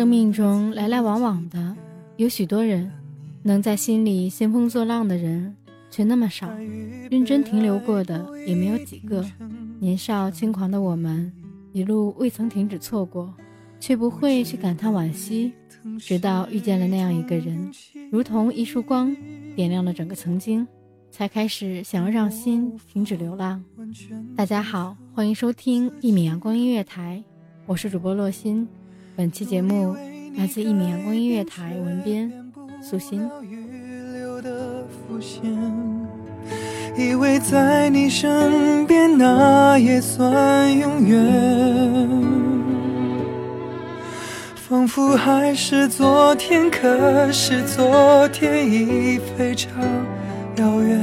生命中来来往往的有许多人，能在心里兴风作浪的人却那么少，认真停留过的也没有几个。年少轻狂的我们，一路未曾停止错过，却不会去感叹惋惜，直到遇见了那样一个人，如同一束光，点亮了整个曾经，才开始想要让心停止流浪。大家好，欢迎收听一米阳光音乐台，我是主播洛心。本期节目来自一米阳光音乐台文编素心。以为在你身边那也算永远，仿佛还是昨天，可是昨天已非常遥远。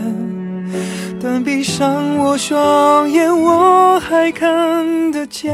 但闭上我双眼，我还看得见。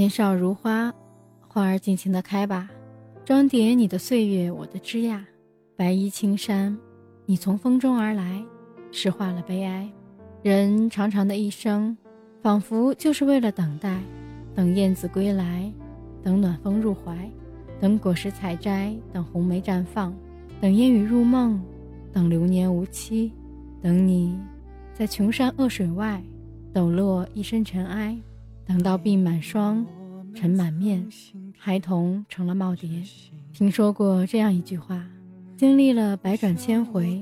年少如花，花儿尽情的开吧，装点你的岁月，我的枝桠。白衣青衫，你从风中而来，诗化了悲哀。人长长的一生，仿佛就是为了等待，等燕子归来，等暖风入怀，等果实采摘，等红梅绽放，等烟雨入梦，等流年无期，等你在穷山恶水外抖落一身尘埃。等到鬓满霜，尘满面，孩童成了耄耋。听说过这样一句话：经历了百转千回，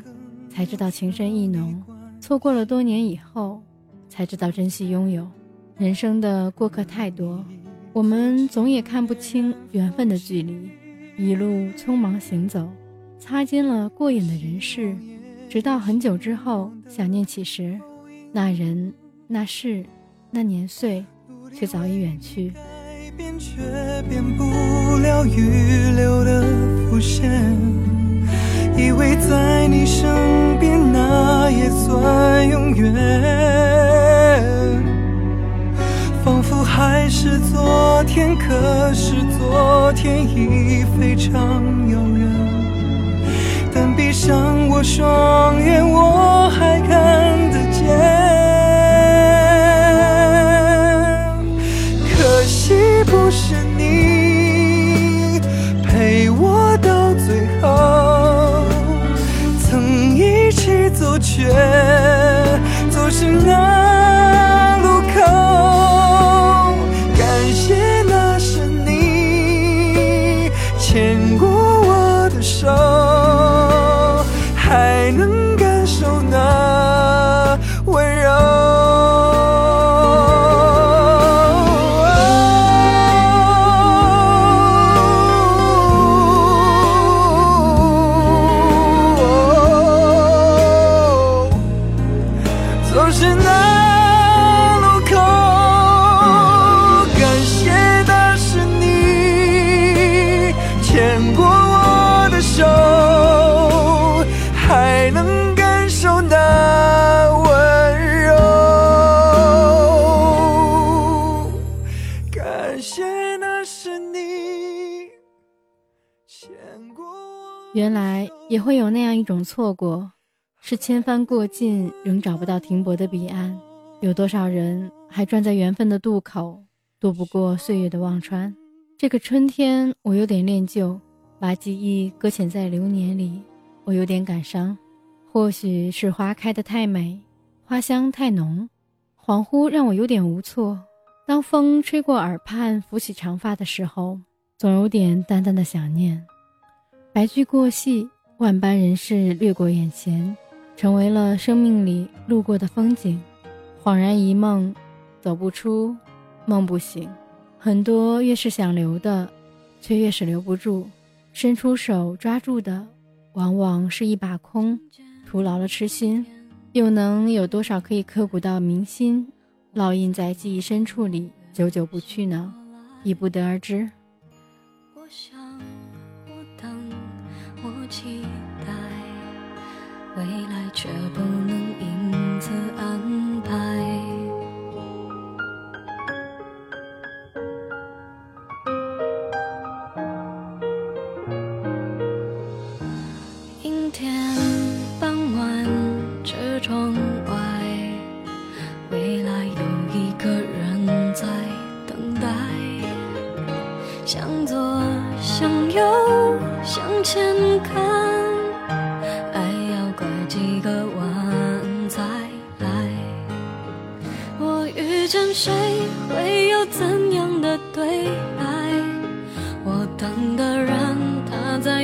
才知道情深意浓；错过了多年以后，才知道珍惜拥有。人生的过客太多，我们总也看不清缘分的距离，一路匆忙行走，擦肩了过眼的人事，直到很久之后想念起时，那人、那事、那年岁。却早已远去。改变却变不了预留的伏线，以为在你身边那也算永远，仿佛还是昨天，可是昨天已非常遥远。但闭上我双眼，我雪。原来也会有那样一种错过，是千帆过尽仍找不到停泊的彼岸。有多少人还站在缘分的渡口，渡不过岁月的忘川？这个春天，我有点恋旧，把记忆搁浅在流年里，我有点感伤。或许是花开得太美，花香太浓，恍惚让我有点无措。当风吹过耳畔，拂起长发的时候，总有点淡淡的想念。白驹过隙，万般人事掠过眼前，成为了生命里路过的风景。恍然一梦，走不出，梦不醒。很多越是想留的，却越是留不住。伸出手抓住的，往往是一把空，徒劳了痴心。又能有多少可以刻骨到铭心，烙印在记忆深处里，久久不去呢？已不得而知。我想，期待，未来却不能因此安排。阴天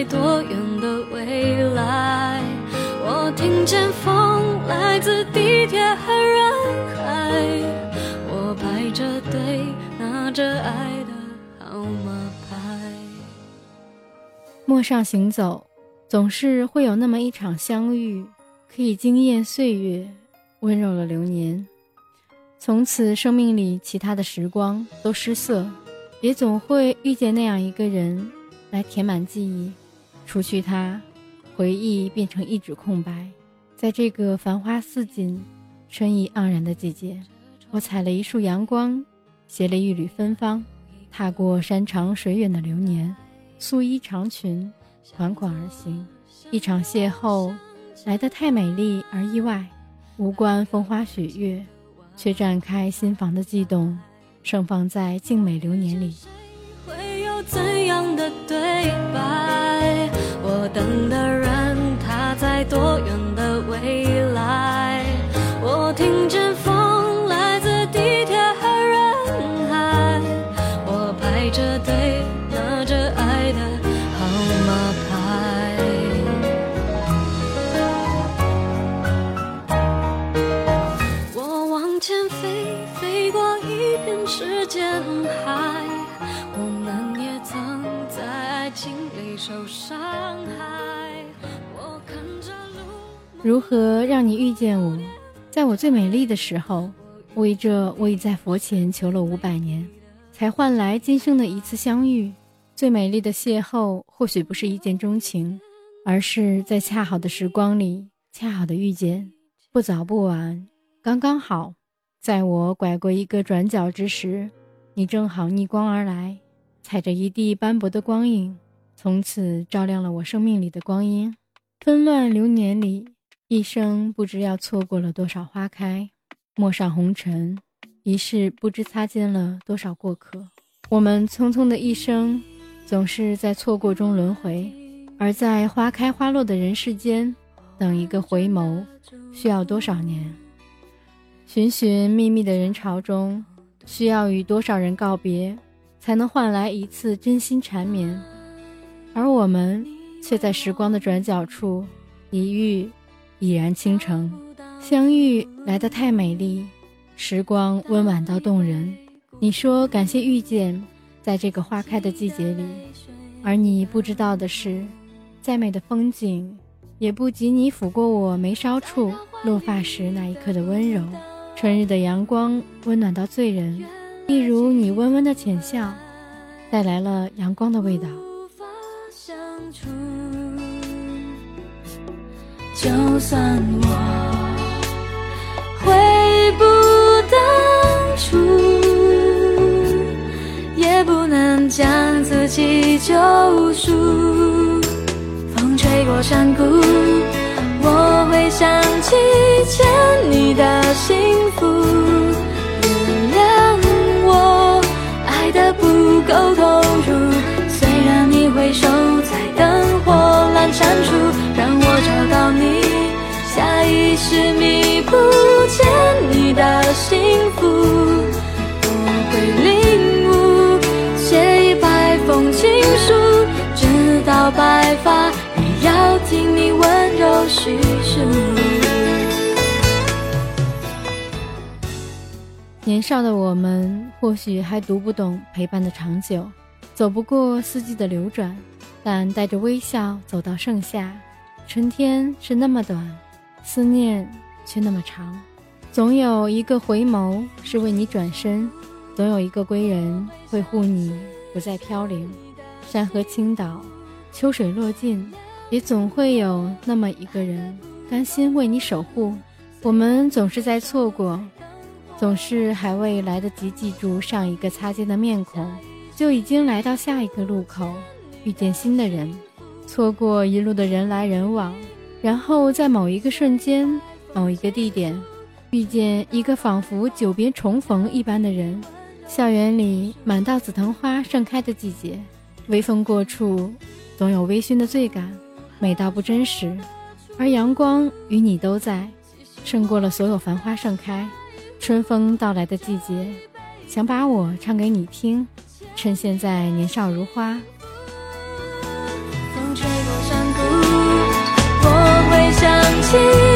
多远的未来？我听见风来自地铁和人海，我排着队拿着爱的号码牌。陌上行走，总是会有那么一场相遇，可以惊艳岁月，温柔了流年。从此，生命里其他的时光都失色，也总会遇见那样一个人，来填满记忆。除去他，回忆变成一纸空白。在这个繁花似锦、春意盎然的季节，我采了一束阳光，携了一缕芬芳，踏过山长水远的流年。素衣长裙，款款而行。一场邂逅，来得太美丽而意外，无关风花雪月，却绽开心房的悸动，盛放在静美流年里。会有怎样的对白？我等的人，他在多远的未来？我听见风来自地铁和人海，我排着队拿着爱的号码牌。我往前飞，飞过一片时间海。我们心里受伤害。我看着路如何让你遇见我？在我最美丽的时候，为这我已在佛前求了五百年，才换来今生的一次相遇。最美丽的邂逅，或许不是一见钟情，而是在恰好的时光里，恰好的遇见，不早不晚，刚刚好。在我拐过一个转角之时，你正好逆光而来，踩着一地斑驳的光影，从此照亮了我生命里的光阴。纷乱流年里，一生不知要错过了多少花开，陌上红尘，一世不知擦肩了多少过客。我们匆匆的一生，总是在错过中轮回，而在花开花落的人世间，等一个回眸，需要多少年？寻寻觅觅的人潮中，需要与多少人告别，才能换来一次真心缠绵？而我们却在时光的转角处一遇，已然倾城。相遇来得太美丽，时光温婉到动人。你说感谢遇见，在这个花开的季节里，而你不知道的是，再美的风景，也不及你抚过我眉梢处落发时那一刻的温柔。春日的阳光温暖到醉人，一如你温温的浅笑，带来了阳光的味道。当初就算我回不当初，也不能将自己救赎。风吹过山谷，我会想起欠你的幸福。原谅我爱的不够投入，虽然你回首在灯火阑珊处，让我找到你，下意识弥补欠你的幸福。我会领悟，写一百封情书，直到白发，也要听你温柔叙述。年少的我们，或许还读不懂陪伴的长久，走不过四季的流转，但带着微笑走到盛夏。春天是那么短，思念却那么长。总有一个回眸是为你转身，总有一个归人会护你不再飘零。山河倾倒，秋水落尽，也总会有那么一个人甘心为你守护。我们总是在错过。总是还未来得及记住上一个擦肩的面孔，就已经来到下一个路口，遇见新的人，错过一路的人来人往，然后在某一个瞬间、某一个地点，遇见一个仿佛久别重逢一般的人。校园里满道紫藤花盛开的季节，微风过处，总有微醺的醉感，美到不真实。而阳光与你都在，胜过了所有繁花盛开。春风到来的季节，想把我唱给你听，趁现在年少如花。想起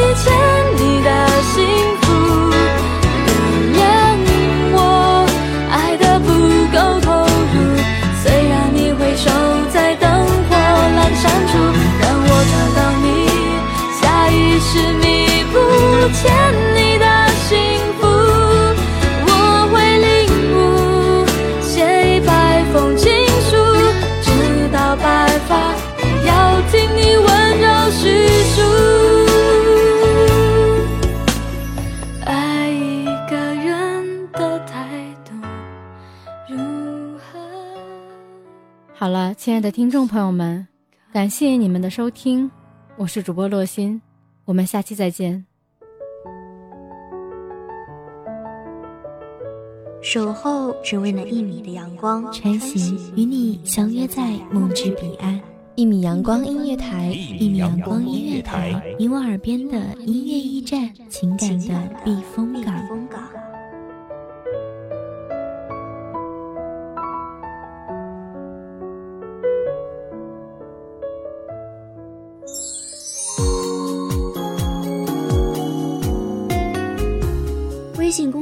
好了，亲爱的听众朋友们，感谢你们的收听，我是主播洛心，我们下期再见。守候只为那一米的阳光，晨行与你相约在梦之彼岸。一米阳光音乐台，一米阳光音乐台，你我耳边的音乐驿站，情感的避风港。